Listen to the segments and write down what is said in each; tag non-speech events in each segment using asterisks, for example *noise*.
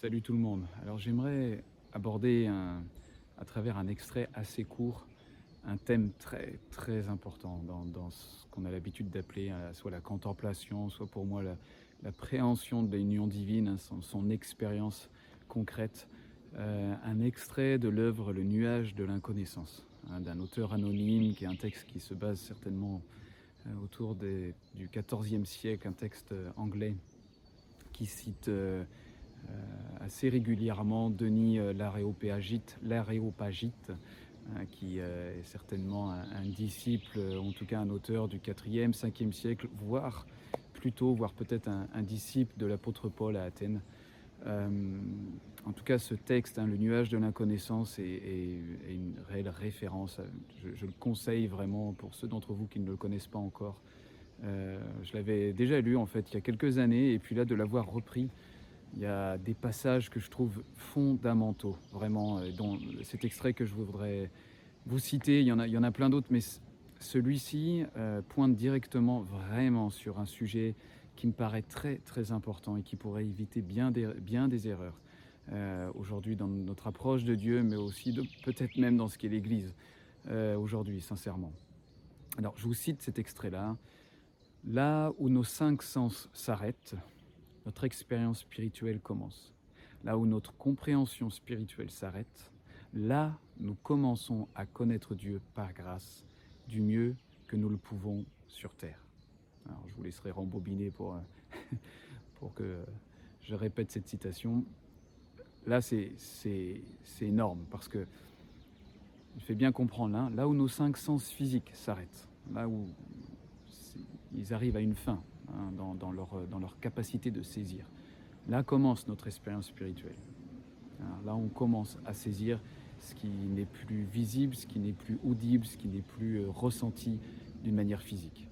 Salut tout le monde. Alors j'aimerais aborder à travers un extrait assez court un thème très très important dans, ce qu'on a l'habitude d'appeler euh, soit la contemplation, soit pour moi la, préhension de l'union divine, hein, son, expérience concrète. Euh, un extrait de l'œuvre Le nuage de l'inconnaissance hein, d'un auteur anonyme qui est un texte qui se base certainement euh, autour des- du XIVe siècle, un texte anglais qui cite assez régulièrement Denis euh, l'Aréopagite, l'Aréopagite, hein, qui euh, est certainement un, disciple, euh, en tout cas un auteur du 4e, 5e siècle, voire plutôt, voire peut-être un, disciple de l'apôtre Paul à Athènes. Euh, en tout cas, ce texte, hein, Le nuage de l'inconnaissance, est, une réelle référence. Je, le conseille vraiment pour ceux d'entre vous qui ne le connaissent pas encore. Euh, je l'avais déjà lu en fait il y a quelques années, et puis là de l'avoir repris, il y a des passages que je trouve fondamentaux, vraiment, euh, dont cet extrait que je voudrais vous citer, il y en a, il y en a plein d'autres, mais celui-ci euh, pointe directement vraiment sur un sujet qui me paraît très très important et qui pourrait éviter bien des, bien des erreurs euh, aujourd'hui dans notre approche de Dieu, mais aussi peut-être même dans ce qu'est l'Église aujourd'hui, sincèrement. Alors je vous cite cet extrait-là. Là où nos cinq sens s'arrêtent, notre expérience spirituelle commence. Là où notre compréhension spirituelle s'arrête, là nous commençons à connaître Dieu par grâce du mieux que nous le pouvons sur terre. Alors je vous laisserai rembobiner pour, *laughs* pour que je répète cette citation. Là c'est énorme parce que il fait bien comprendre là, là où nos cinq sens physiques s'arrêtent, là où ils arrivent à une fin hein, dans, leur, euh, dans leur capacité de saisir. Là commence notre expérience spirituelle. Alors là, on commence à saisir ce qui n'est plus visible, ce qui n'est plus audible, ce qui n'est plus euh, ressenti d'une manière physique.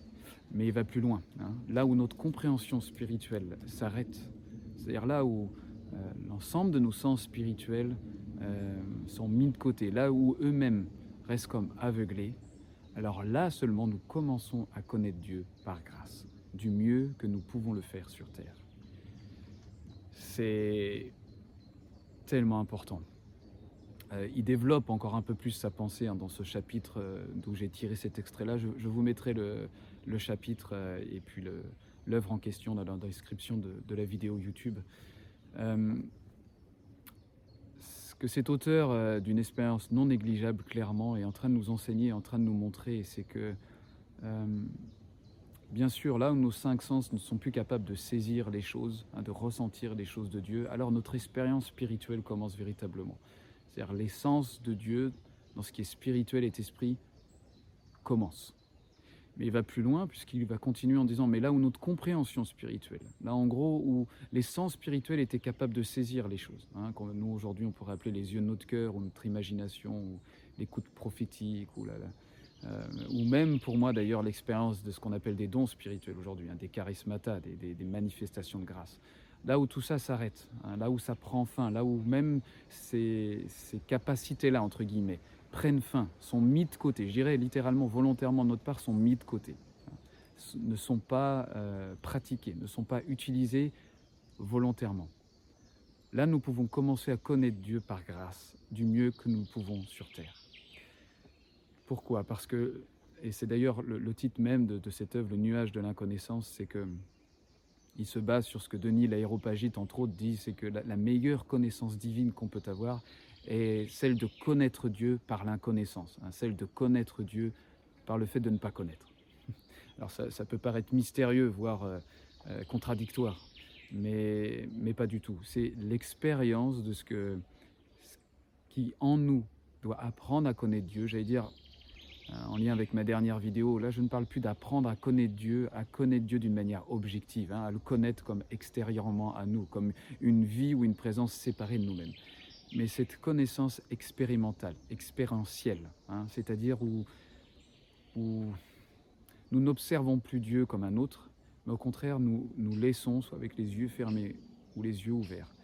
Mais il va plus loin. hein. Là où notre compréhension spirituelle s'arrête, c'est-à-dire là où euh, l'ensemble de nos sens spirituels sont mis de côté, là où eux-mêmes restent comme aveuglés, alors là seulement nous commençons à connaître Dieu par grâce, du mieux que nous pouvons le faire sur terre. C'est tellement important. Euh, il développe encore un peu plus sa pensée hein, dans ce chapitre euh, d'où j'ai tiré cet extrait-là. Je, vous mettrai le, chapitre euh, et puis l'œuvre en question dans la description de, la vidéo YouTube. Ce que cet auteur d'une expérience non négligeable clairement est en train de nous enseigner, en train de nous montrer, c'est que bien sûr, là où nos cinq sens ne sont plus capables de saisir les choses, hein, de ressentir les choses de Dieu, alors notre expérience spirituelle commence véritablement. C'est-à-dire l'essence de Dieu dans ce qui est spirituel et esprit commence. Mais il va plus loin puisqu'il va continuer en disant mais là où notre compréhension spirituelle, là en gros où les sens spirituels étaient capables de saisir les choses, hein, nous aujourd'hui on pourrait appeler les yeux de notre cœur ou notre imagination ou l'écoute prophétique ou, la- euh, ou même pour moi d'ailleurs l'expérience de ce qu'on appelle des dons spirituels aujourd'hui, hein, des charismata, des, manifestations de grâce. Là où tout ça s'arrête, hein, là où ça prend fin, là où même ces, capacités-là, entre guillemets, prennent fin, sont mis de côté, je dirais littéralement, volontairement de notre part, sont mis de côté, hein, ne sont pas euh, pratiqués, ne sont pas utilisés volontairement. Là, nous pouvons commencer à connaître Dieu par grâce, du mieux que nous pouvons sur terre. Pourquoi? Parce que, et c'est d'ailleurs le, titre même de, cette œuvre, Le nuage de l'inconnaissance, c'est que il se base sur ce que Denis l'Aéropagite, entre autres, dit, c'est que la, meilleure connaissance divine qu'on peut avoir est celle de connaître Dieu par l'inconnaissance, hein, celle de connaître Dieu par le fait de ne pas connaître. *laughs* Alors ça, peut paraître mystérieux, voire euh, euh, contradictoire, mais, mais pas du tout. C'est l'expérience de ce, que, ce qui en nous doit apprendre à connaître Dieu, j'allais dire en lien avec ma dernière vidéo, là je ne parle plus d'apprendre à connaître Dieu, à connaître Dieu d'une manière objective, hein, à le connaître comme extérieurement à nous, comme une vie ou une présence séparée de nous-mêmes. Mais cette connaissance expérimentale, expérientielle, hein, c'est-à-dire où, nous n'observons plus Dieu comme un autre, mais au contraire nous nous laissons, soit avec les yeux fermés ou les yeux ouverts,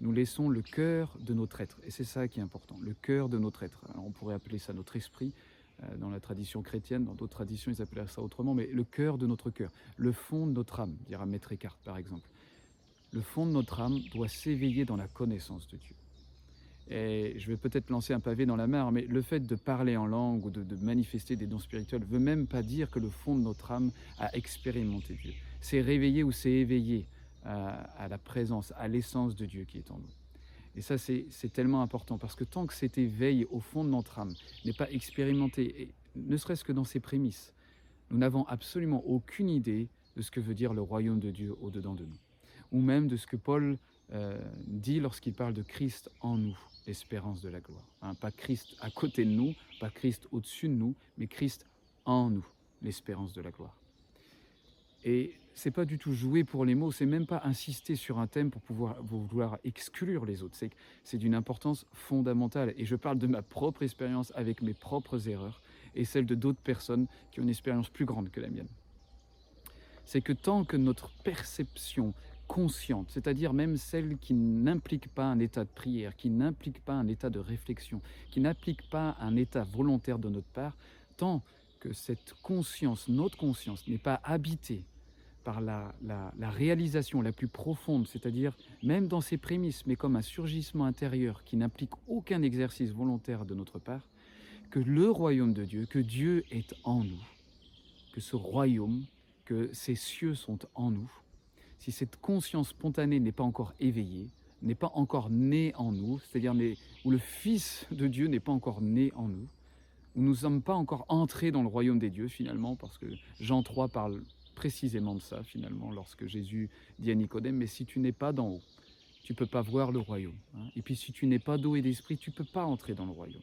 nous laissons le cœur de notre être. Et c'est ça qui est important, le cœur de notre être. On pourrait appeler ça notre esprit, euh, dans la tradition chrétienne, dans d'autres traditions, ils appellent ça autrement, mais le cœur de notre cœur, le fond de notre âme, dira Maître Eckhart par exemple. le fond de notre âme doit s'éveiller dans la connaissance de Dieu. Et je vais peut-être lancer un pavé dans la mer, mais le fait de parler en langue ou de, manifester des dons spirituels ne veut même pas dire que le fond de notre âme a expérimenté Dieu. C'est réveillé ou c'est éveillé à, la présence, à l'essence de Dieu qui est en nous. Et ça, c'est tellement important parce que tant que cet éveil au fond de notre âme n'est pas expérimenté, ne serait-ce que dans ses prémices, nous n'avons absolument aucune idée de ce que veut dire le royaume de Dieu au-dedans de nous. Ou même de ce que Paul euh, dit lorsqu'il parle de Christ en nous l'espérance de la gloire. Hein, pas Christ à côté de nous, pas Christ au-dessus de nous, mais Christ en nous, l'espérance de la gloire. C'est pas du tout jouer pour les mots, c'est même pas insister sur un thème pour pouvoir vouloir exclure les autres. C'est c'est d'une importance fondamentale. Et je parle de ma propre expérience avec mes propres erreurs et celles de d'autres personnes qui ont une expérience plus grande que la mienne. C'est que tant que notre perception consciente, c'est-à-dire même celle qui n'implique pas un état de prière, qui n'implique pas un état de réflexion, qui n'implique pas un état volontaire de notre part, tant que cette conscience, notre conscience, n'est pas habitée par la, la, réalisation la plus profonde, c'est-à-dire même dans ses prémices, mais comme un surgissement intérieur qui n'implique aucun exercice volontaire de notre part, que le royaume de Dieu, que Dieu est en nous, que ce royaume, que ces cieux sont en nous, si cette conscience spontanée n'est pas encore éveillée, n'est pas encore née en nous, c'est-à-dire où le Fils de Dieu n'est pas encore né en nous, où nous ne sommes pas encore entrés dans le royaume des dieux finalement, parce que Jean 3 parle précisément de ça finalement, lorsque Jésus dit à Nicodème, mais si tu n'es pas d'en haut, tu peux pas voir le royaume. Hein. Et puis si tu n'es pas d'eau et d'esprit, tu peux pas entrer dans le royaume.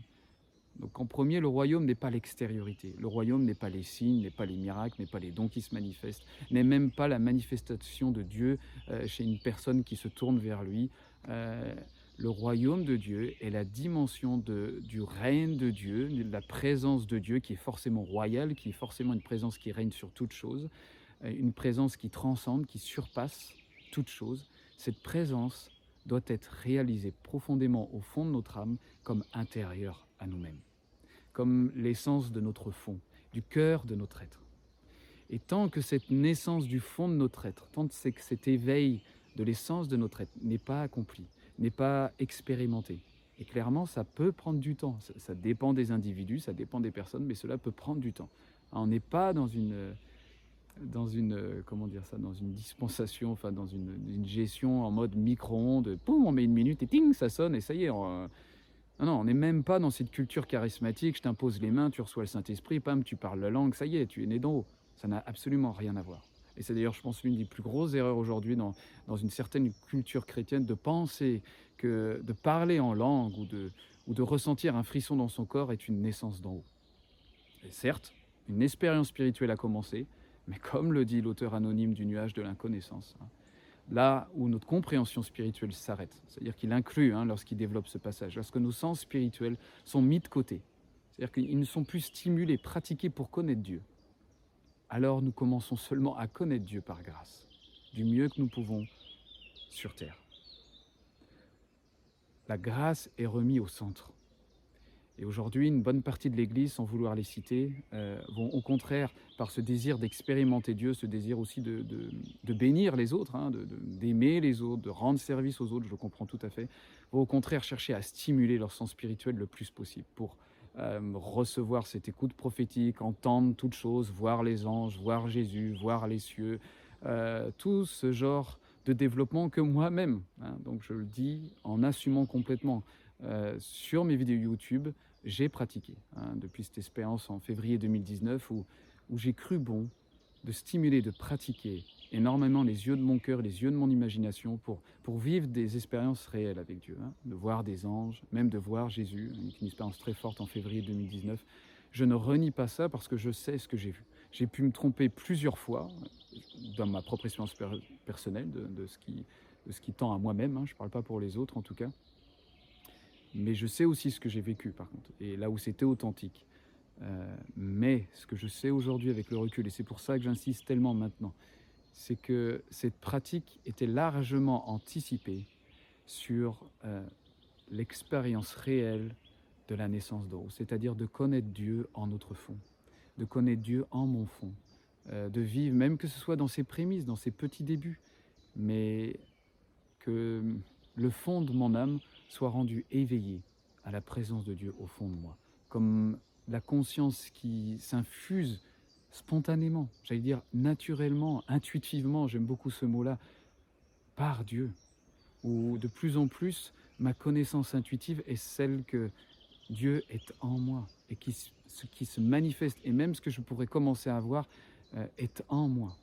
Donc en premier, le royaume n'est pas l'extériorité. Le royaume n'est pas les signes, n'est pas les miracles, n'est pas les dons qui se manifestent, n'est même pas la manifestation de Dieu euh, chez une personne qui se tourne vers lui. Euh, le royaume de Dieu est la dimension de, du règne de Dieu, de la présence de Dieu qui est forcément royale, qui est forcément une présence qui règne sur toute chose, une présence qui transcende, qui surpasse toute chose. Cette présence doit être réalisée profondément au fond de notre âme comme intérieure à nous-mêmes comme l'essence de notre fond, du cœur de notre être. Et tant que cette naissance du fond de notre être, tant que cet éveil de l'essence de notre être n'est pas accompli, n'est pas expérimenté, et clairement, ça peut prendre du temps. Ça, dépend des individus, ça dépend des personnes, mais cela peut prendre du temps. On n'est pas dans une, dans une, comment dire ça, dans une dispensation, enfin dans une, gestion en mode micro-ondes. Poum, on met une minute et ting, ça sonne et ça y est. On, non, non, on n'est même pas dans cette culture charismatique, je t'impose les mains, tu reçois le Saint-Esprit, pam, tu parles la langue, ça y est, tu es né d'en haut. Ça n'a absolument rien à voir. Et c'est d'ailleurs, je pense, l'une des plus grosses erreurs aujourd'hui dans, dans une certaine culture chrétienne de penser que de parler en langue ou de, ou de ressentir un frisson dans son corps est une naissance d'en haut. Et certes, une expérience spirituelle a commencé, mais comme le dit l'auteur anonyme du nuage de l'inconnaissance, hein, là où notre compréhension spirituelle s'arrête. C'est-à-dire qu'il inclut, hein, lorsqu'il développe ce passage, lorsque nos sens spirituels sont mis de côté. C'est-à-dire qu'ils ne sont plus stimulés, pratiqués pour connaître Dieu. Alors nous commençons seulement à connaître Dieu par grâce, du mieux que nous pouvons sur terre. La grâce est remise au centre. Et aujourd'hui, une bonne partie de l'Église, sans vouloir les citer, euh, vont au contraire, par ce désir d'expérimenter Dieu, ce désir aussi de, bénir les autres, hein, d'aimer les autres, de rendre service aux autres, je le comprends tout à fait, vont au contraire chercher à stimuler leur sens spirituel le plus possible pour euh, recevoir cette écoute prophétique, entendre toutes choses, voir les anges, voir Jésus, voir les cieux, euh, tout ce genre de développement que moi-même, hein, donc je le dis en assumant complètement, sur mes vidéos YouTube, j'ai pratiqué hein, depuis cette expérience en février 2019 où, où j'ai cru bon de stimuler, de pratiquer énormément les yeux de mon cœur, les yeux de mon imagination pour, pour vivre des expériences réelles avec Dieu, hein, de voir des anges, même de voir Jésus, une expérience très forte en février 2019. Je ne renie pas ça parce que je sais ce que j'ai vu. J'ai pu me tromper plusieurs fois dans ma propre expérience personnelle de, de, ce, qui, de ce qui tend à moi-même, hein, je ne parle pas pour les autres en tout cas. Mais je sais aussi ce que j'ai vécu, par contre, et là où c'était authentique. Euh, mais ce que je sais aujourd'hui avec le recul, et c'est pour ça que j'insiste tellement maintenant, c'est que cette pratique était largement anticipée sur euh, l'expérience réelle de la naissance d'eau, c'est-à-dire de connaître Dieu en notre fond, de connaître Dieu en mon fond, euh, de vivre, même que ce soit dans ses prémices, dans ses petits débuts, mais que le fond de mon âme soit rendu éveillé à la présence de Dieu au fond de moi, comme la conscience qui s'infuse spontanément, j'allais dire naturellement, intuitivement, j'aime beaucoup ce mot-là, par Dieu, où de plus en plus ma connaissance intuitive est celle que Dieu est en moi et qui, ce qui se manifeste, et même ce que je pourrais commencer à voir, euh, est en moi.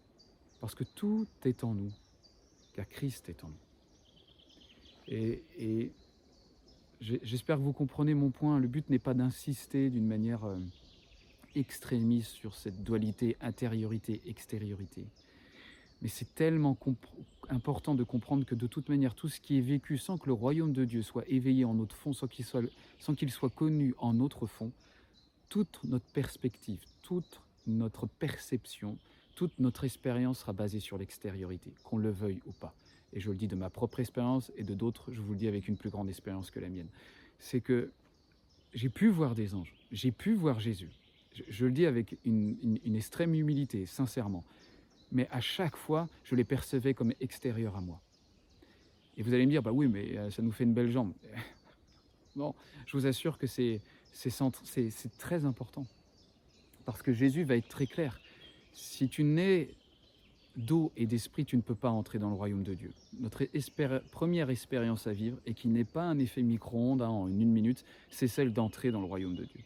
Parce que tout est en nous, car Christ est en nous. Et, j'espère que vous comprenez mon point. Le but n'est pas d'insister d'une manière euh, extrémiste sur cette dualité intériorité-extériorité. Mais c'est tellement important de comprendre que de toute manière, tout ce qui est vécu sans que le royaume de Dieu soit éveillé en notre fond, sans qu'il soit, soit connu en notre fond, toute notre perspective, toute notre perception, toute notre expérience sera basée sur l'extériorité, qu'on le veuille ou pas. Et je le dis de ma propre expérience et de d'autres, je vous le dis avec une plus grande expérience que la mienne. C'est que j'ai pu voir des anges, j'ai pu voir Jésus. Je, le dis avec une, une extrême humilité, sincèrement mais à chaque fois, je les percevais comme extérieurs à moi. Et vous allez me dire, bah oui, mais euh, ça nous fait une belle jambe. *laughs* non, je vous assure que c'est très important. Parce que Jésus va être très clair. Si tu nais d'eau et d'esprit, tu ne peux pas entrer dans le royaume de Dieu. Notre première expérience à vivre, et qui n'est pas un effet micro-ondes hein, en une minute, c'est celle d'entrer dans le royaume de Dieu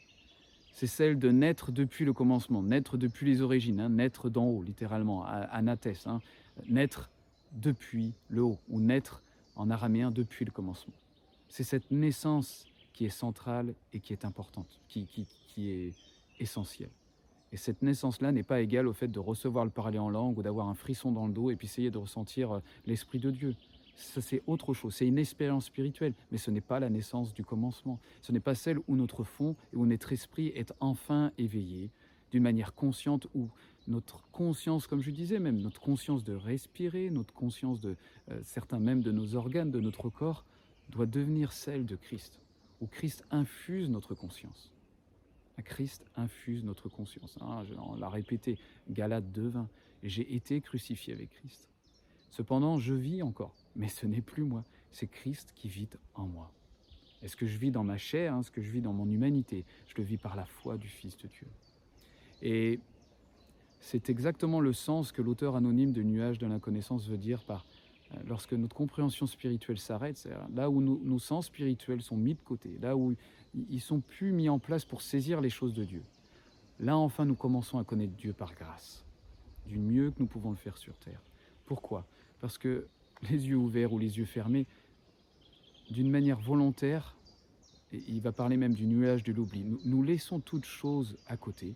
c'est celle de naître depuis le commencement, naître depuis les origines, hein, naître d'en haut, littéralement, anathès, hein, naître depuis le haut, ou naître en araméen depuis le commencement. C'est cette naissance qui est centrale et qui est importante, qui, qui est essentielle. Et cette naissance-là n'est pas égale au fait de recevoir le parler en langue ou d'avoir un frisson dans le dos et puis essayer de ressentir euh, l'Esprit de Dieu ça c'est autre chose, c'est une expérience spirituelle, mais ce n'est pas la naissance du commencement. Ce n'est pas celle où notre fond et où notre esprit est enfin éveillé d'une manière consciente, où notre conscience, comme je disais même, notre conscience de respirer, notre conscience de euh, certains même de nos organes, de notre corps, doit devenir celle de Christ, où Christ infuse notre conscience. Christ infuse notre conscience. Hein, on l'a répété, Galate 2.20, j'ai été crucifié avec Christ. Cependant, je vis encore mais ce n'est plus moi, c'est Christ qui vit en moi. Est-ce que je vis dans ma chair, est-ce que je vis dans mon humanité? Je le vis par la foi du Fils de Dieu. Et c'est exactement le sens que l'auteur anonyme de Nuages de l'inconnaissance veut dire par euh, lorsque notre compréhension spirituelle s'arrête, c'est là où nos, sens spirituels sont mis de côté, là où ils sont plus mis en place pour saisir les choses de Dieu. Là enfin nous commençons à connaître Dieu par grâce, du mieux que nous pouvons le faire sur terre. Pourquoi? Parce que les yeux ouverts ou les yeux fermés, d'une manière volontaire, et il va parler même du nuage de l'oubli, nous, laissons toutes choses à côté,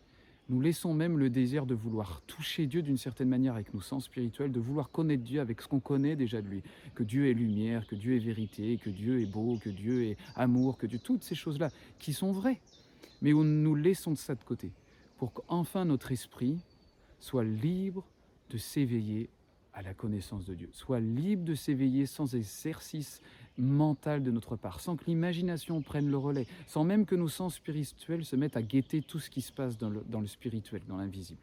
nous laissons même le désir de vouloir toucher Dieu d'une certaine manière avec nos sens spirituels, de vouloir connaître Dieu avec ce qu'on connaît déjà de lui, que Dieu est lumière, que Dieu est vérité, que Dieu est beau, que Dieu est amour, que Dieu, toutes ces choses-là qui sont vraies, mais où nous laissons ça de côté, pour qu'enfin notre esprit soit libre de s'éveiller à la connaissance de Dieu, soit libre de s'éveiller sans exercice mental de notre part, sans que l'imagination prenne le relais, sans même que nos sens spirituels se mettent à guetter tout ce qui se passe dans le, spirituel, dans l'invisible.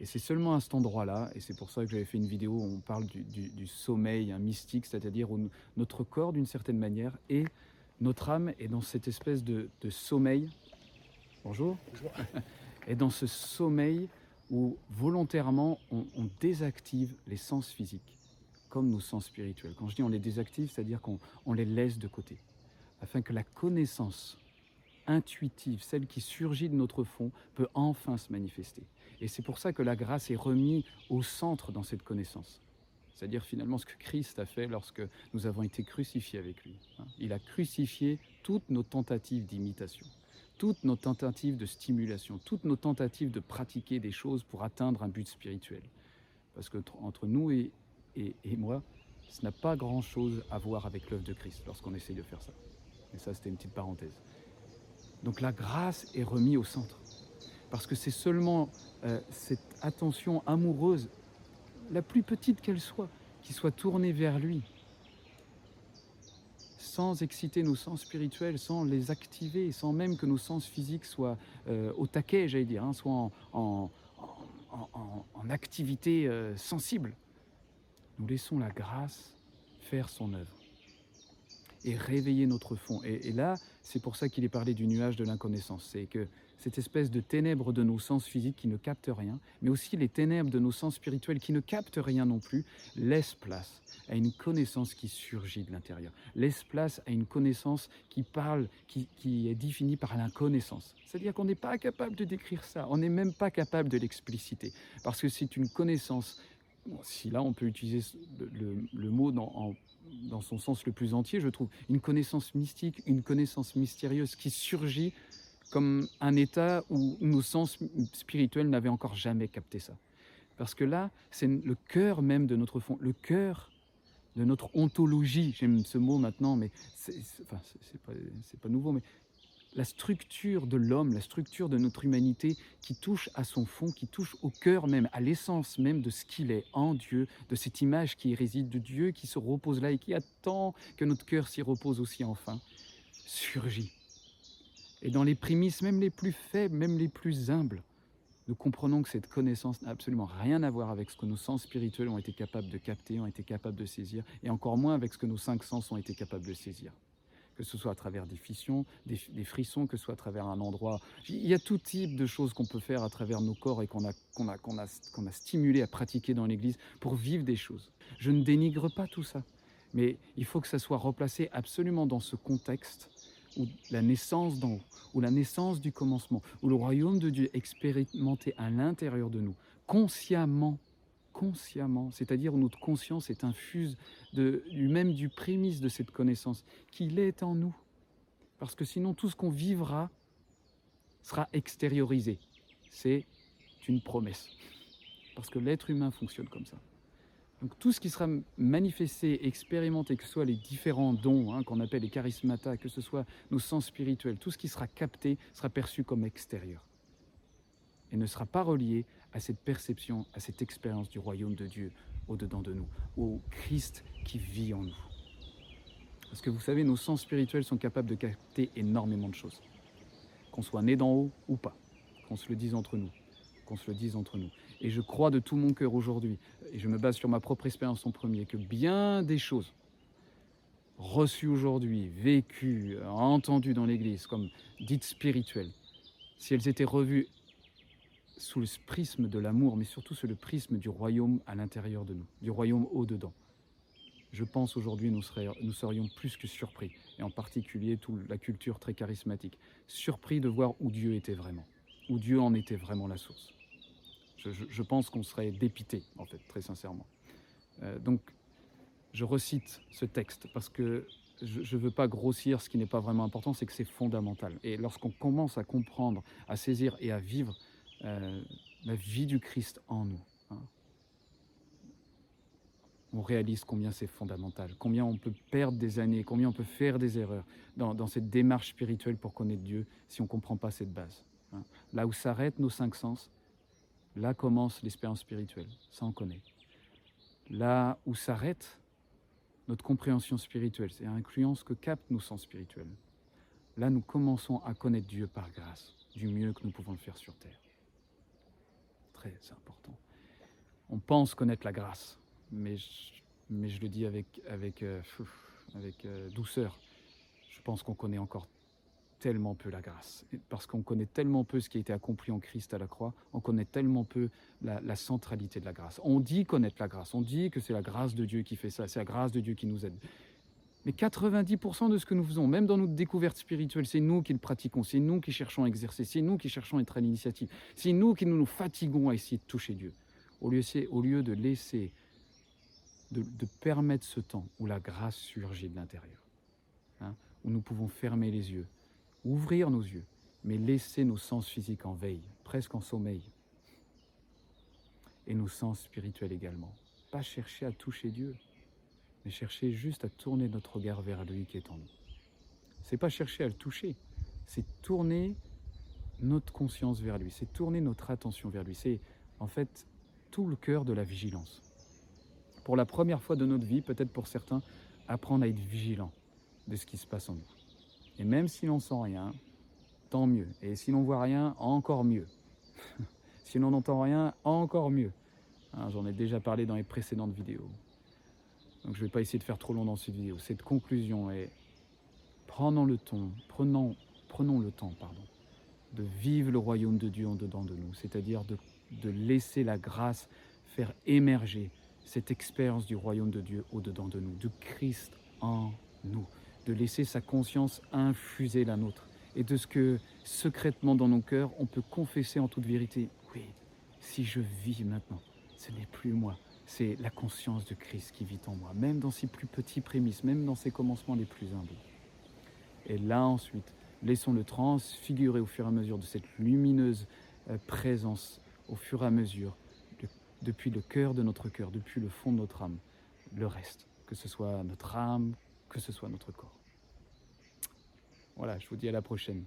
Et c'est seulement à cet endroit-là, et c'est pour ça que j'avais fait une vidéo où on parle du, sommeil un mystique, c'est-à-dire où notre corps, d'une certaine manière, et notre âme est dans cette espèce de, sommeil. Bonjour. Bonjour. est dans ce sommeil où volontairement on, désactive les sens physiques comme nos sens spirituels. Quand je dis on les désactive, c'est-à-dire qu'on les laisse de côté, afin que la connaissance intuitive, celle qui surgit de notre fond, peut enfin se manifester. Et c'est pour ça que la grâce est remise au centre dans cette connaissance. C'est-à-dire finalement ce que Christ a fait lorsque nous avons été crucifiés avec lui. Hein. Il a crucifié toutes nos tentatives d'imitation toutes nos tentatives de stimulation, toutes nos tentatives de pratiquer des choses pour atteindre un but spirituel. Parce que entre nous et, et, moi, ce n'a pas grand-chose à voir avec l'œuvre de Christ lorsqu'on essaye de faire ça. Et ça, c'était une petite parenthèse. Donc la grâce est remise au centre. Parce que c'est seulement euh, cette attention amoureuse, la plus petite qu'elle soit, qui soit tournée vers lui, sans exciter nos sens spirituels, sans les activer, sans même que nos sens physiques soient euh, au taquet, j'allais dire, hein, soient en, activité euh, sensible. Nous laissons la grâce faire son œuvre et réveiller notre fond. Et, là, c'est pour ça qu'il est parlé du nuage de l'inconnaissance. C'est que cette espèce de ténèbres de nos sens physiques qui ne captent rien, mais aussi les ténèbres de nos sens spirituels qui ne captent rien non plus, laissent place à une connaissance qui surgit de l'intérieur, laisse place à une connaissance qui parle, qui, qui est définie par l'inconnaissance. C'est-à-dire qu'on n'est pas capable de décrire ça, on n'est même pas capable de l'expliciter, parce que c'est une connaissance si là on peut utiliser le, mot dans, dans, son sens le plus entier, je trouve, une connaissance mystique, une connaissance mystérieuse qui surgit comme un état où nos sens spirituels n'avaient encore jamais capté ça. Parce que là, c'est le cœur même de notre fond, le cœur de notre ontologie. J'aime ce mot maintenant, mais c'est enfin, pas, pas nouveau, mais la structure de l'homme, la structure de notre humanité qui touche à son fond, qui touche au cœur même, à l'essence même de ce qu'il est en Dieu, de cette image qui réside de Dieu, qui se repose là et qui attend que notre cœur s'y repose aussi enfin, surgit. Et dans les prémices, même les plus faibles, même les plus humbles, nous comprenons que cette connaissance n'a absolument rien à voir avec ce que nos sens spirituels ont été capables de capter, ont été capables de saisir, et encore moins avec ce que nos cinq sens ont été capables de saisir que ce soit à travers des fissions, des, frissons, que ce soit à travers un endroit. Il y a tout type de choses qu'on peut faire à travers nos corps et qu'on a, qu'on a, a, qu'on a stimulé à pratiquer dans l'Église pour vivre des choses. Je ne dénigre pas tout ça, mais il faut que ça soit replacé absolument dans ce contexte où la naissance d'en haut, où la naissance du commencement, où le royaume de Dieu expérimenté à l'intérieur de nous, consciemment consciemment, c'est-à-dire notre conscience est infuse de, même du prémisse de cette connaissance, qu'il est en nous. Parce que sinon, tout ce qu'on vivra sera extériorisé. C'est une promesse. Parce que l'être humain fonctionne comme ça. Donc tout ce qui sera manifesté, expérimenté, que ce soit les différents dons hein, qu'on appelle les charismata, que ce soit nos sens spirituels, tout ce qui sera capté sera perçu comme extérieur et ne sera pas relié à cette perception, à cette expérience du royaume de Dieu au-dedans de nous, au Christ qui vit en nous. Parce que vous savez, nos sens spirituels sont capables de capter énormément de choses. Qu'on soit né d'en haut ou pas, qu'on se le dise entre nous, qu'on se le dise entre nous. Et je crois de tout mon cœur aujourd'hui, et je me base sur ma propre expérience en premier, que bien des choses reçues aujourd'hui, vécues, entendues dans l'Église comme dites spirituelles, si elles étaient revues sous le prisme de l'amour, mais surtout sous le prisme du royaume à l'intérieur de nous, du royaume au-dedans. Je pense aujourd'hui nous, serions plus que surpris, et en particulier toute la culture très charismatique, surpris de voir où Dieu était vraiment, où Dieu en était vraiment la source. Je, pense qu'on serait dépité, en fait, très sincèrement. Euh, donc, je recite ce texte parce que je ne veux pas grossir ce qui n'est pas vraiment important, c'est que c'est fondamental. Et lorsqu'on commence à comprendre, à saisir et à vivre euh, la vie du Christ en nous. Hein. On réalise combien c'est fondamental, combien on peut perdre des années, combien on peut faire des erreurs dans, cette démarche spirituelle pour connaître Dieu si on ne comprend pas cette base. Hein. Là où s'arrêtent nos cinq sens, là commence l'expérience spirituelle, ça on connaît. Là où s'arrête notre compréhension spirituelle, c'est incluant ce que captent nos sens spirituels. Là, nous commençons à connaître Dieu par grâce, du mieux que nous pouvons le faire sur terre très important. On pense connaître la grâce, mais je, mais je le dis avec, avec, euh, avec euh, douceur. Je pense qu'on connaît encore tellement peu la grâce. Parce qu'on connaît tellement peu ce qui a été accompli en Christ à la croix, on connaît tellement peu la, la centralité de la grâce. On dit connaître la grâce, on dit que c'est la grâce de Dieu qui fait ça, c'est la grâce de Dieu qui nous aide. Mais 90% de ce que nous faisons, même dans notre découverte spirituelle, c'est nous qui le pratiquons, c'est nous qui cherchons à exercer, c'est nous qui cherchons à être à l'initiative, c'est nous qui nous, fatiguons à essayer de toucher Dieu. Au lieu, au lieu de laisser, de, permettre ce temps où la grâce surgit de l'intérieur, hein, où nous pouvons fermer les yeux, ouvrir nos yeux, mais laisser nos sens physiques en veille, presque en sommeil, et nos sens spirituels également. Pas chercher à toucher Dieu, mais chercher juste à tourner notre regard vers lui qui est en nous. C'est pas chercher à le toucher, c'est tourner notre conscience vers lui, c'est tourner notre attention vers lui. C'est en fait tout le cœur de la vigilance. Pour la première fois de notre vie, peut-être pour certains, apprendre à être vigilant de ce qui se passe en nous. Et même si l'on sent rien, tant mieux. Et si l'on voit rien, encore mieux. *laughs* si l'on n'entend rien, encore mieux. Hein, j'en ai déjà parlé dans les précédentes vidéos. Donc je ne vais pas essayer de faire trop long dans cette vidéo. Cette conclusion est prenons le temps, prenons, prenons le temps, pardon, de vivre le royaume de Dieu en dedans de nous, c'est-à-dire de, laisser la grâce faire émerger cette expérience du royaume de Dieu au-dedans de nous, de Christ en nous, de laisser sa conscience infuser la nôtre et de ce que secrètement dans nos cœurs, on peut confesser en toute vérité, oui, si je vis maintenant, ce n'est plus moi, c'est la conscience de Christ qui vit en moi, même dans ses plus petits prémices, même dans ses commencements les plus humbles. Et là ensuite, laissons-le transfigurer au fur et à mesure de cette lumineuse euh, présence, au fur et à mesure, depuis le cœur de notre cœur, depuis le fond de notre âme, le reste, que ce soit notre âme, que ce soit notre corps. Voilà, je vous dis à la prochaine.